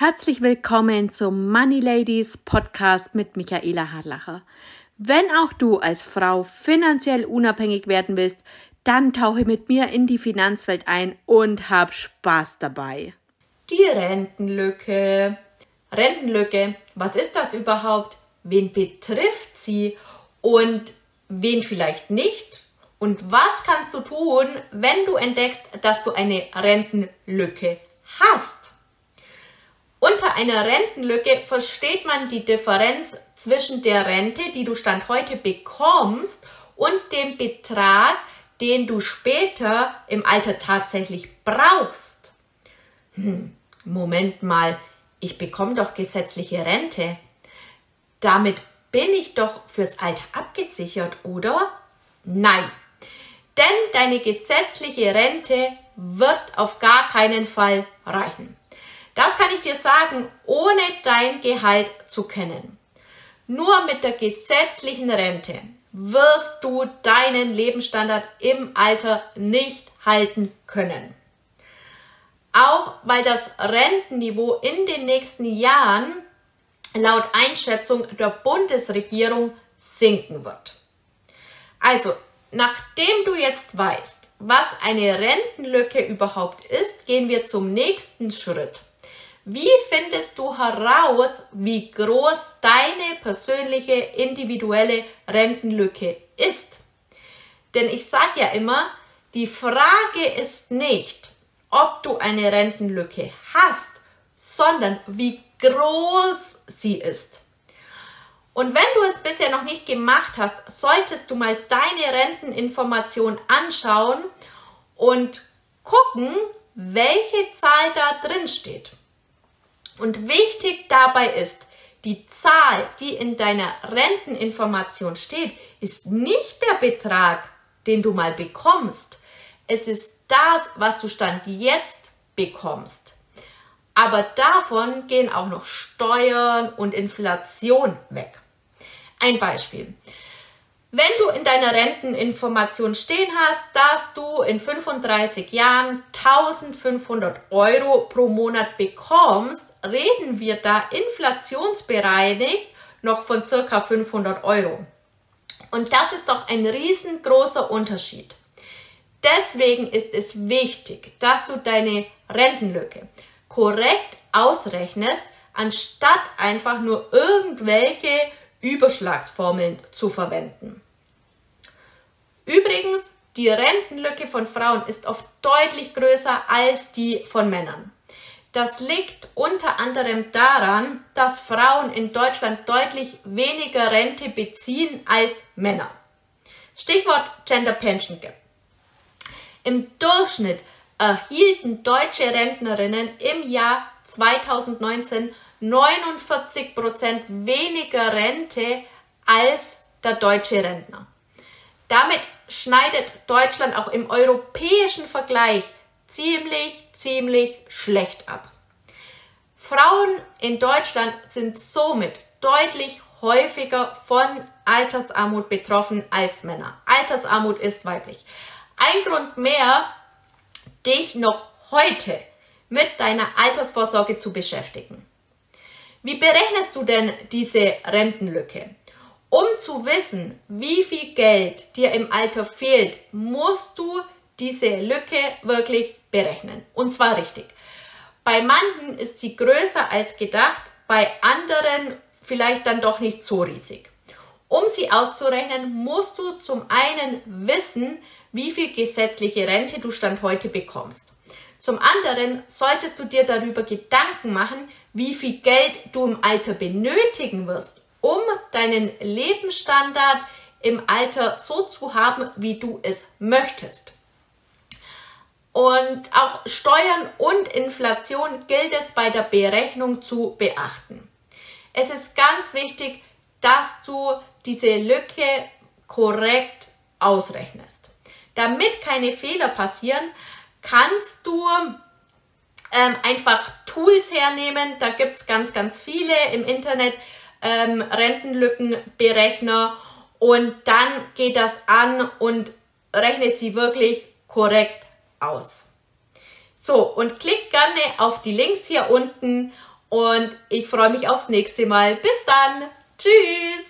Herzlich willkommen zum Money Ladies Podcast mit Michaela Harlacher. Wenn auch du als Frau finanziell unabhängig werden willst, dann tauche mit mir in die Finanzwelt ein und hab Spaß dabei. Die Rentenlücke. Rentenlücke, was ist das überhaupt? Wen betrifft sie und wen vielleicht nicht? Und was kannst du tun, wenn du entdeckst, dass du eine Rentenlücke hast? Einer Rentenlücke versteht man die Differenz zwischen der Rente, die du Stand heute bekommst, und dem Betrag, den du später im Alter tatsächlich brauchst. Hm, Moment mal, ich bekomme doch gesetzliche Rente. Damit bin ich doch fürs Alter abgesichert, oder? Nein, denn deine gesetzliche Rente wird auf gar keinen Fall reichen. Das kann ich dir sagen, ohne dein Gehalt zu kennen. Nur mit der gesetzlichen Rente wirst du deinen Lebensstandard im Alter nicht halten können. Auch weil das Rentenniveau in den nächsten Jahren laut Einschätzung der Bundesregierung sinken wird. Also, nachdem du jetzt weißt, was eine Rentenlücke überhaupt ist, gehen wir zum nächsten Schritt. Wie findest du heraus, wie groß deine persönliche individuelle Rentenlücke ist? Denn ich sage ja immer, die Frage ist nicht, ob du eine Rentenlücke hast, sondern wie groß sie ist. Und wenn du es bisher noch nicht gemacht hast, solltest du mal deine Renteninformation anschauen und gucken, welche Zahl da drin steht. Und wichtig dabei ist, die Zahl, die in deiner Renteninformation steht, ist nicht der Betrag, den du mal bekommst. Es ist das, was du Stand jetzt bekommst. Aber davon gehen auch noch Steuern und Inflation weg. Ein Beispiel. Wenn du in deiner Renteninformation stehen hast, dass du in 35 Jahren 1500 Euro pro Monat bekommst, reden wir da inflationsbereinigt noch von circa 500 Euro. Und das ist doch ein riesengroßer Unterschied. Deswegen ist es wichtig, dass du deine Rentenlücke korrekt ausrechnest, anstatt einfach nur irgendwelche Überschlagsformeln zu verwenden. Übrigens, die Rentenlücke von Frauen ist oft deutlich größer als die von Männern. Das liegt unter anderem daran, dass Frauen in Deutschland deutlich weniger Rente beziehen als Männer. Stichwort Gender Pension Gap. Im Durchschnitt erhielten deutsche Rentnerinnen im Jahr 2019 49 Prozent weniger Rente als der deutsche Rentner. Damit schneidet Deutschland auch im europäischen Vergleich ziemlich, ziemlich schlecht ab. Frauen in Deutschland sind somit deutlich häufiger von Altersarmut betroffen als Männer. Altersarmut ist weiblich. Ein Grund mehr, dich noch heute mit deiner Altersvorsorge zu beschäftigen. Wie berechnest du denn diese Rentenlücke? Um zu wissen, wie viel Geld dir im Alter fehlt, musst du diese Lücke wirklich berechnen. Und zwar richtig. Bei manchen ist sie größer als gedacht, bei anderen vielleicht dann doch nicht so riesig. Um sie auszurechnen, musst du zum einen wissen, wie viel gesetzliche Rente du Stand heute bekommst. Zum anderen solltest du dir darüber Gedanken machen, wie viel Geld du im Alter benötigen wirst, um deinen Lebensstandard im Alter so zu haben, wie du es möchtest. Und auch Steuern und Inflation gilt es bei der Berechnung zu beachten. Es ist ganz wichtig, dass du diese Lücke korrekt ausrechnest. Damit keine Fehler passieren, kannst du ähm, einfach Tools hernehmen. Da gibt es ganz, ganz viele im Internet, ähm, Rentenlückenberechner. Und dann geht das an und rechnet sie wirklich korrekt aus. So, und klick gerne auf die Links hier unten Und ich freue mich aufs nächste Mal. Bis dann. Tschüss.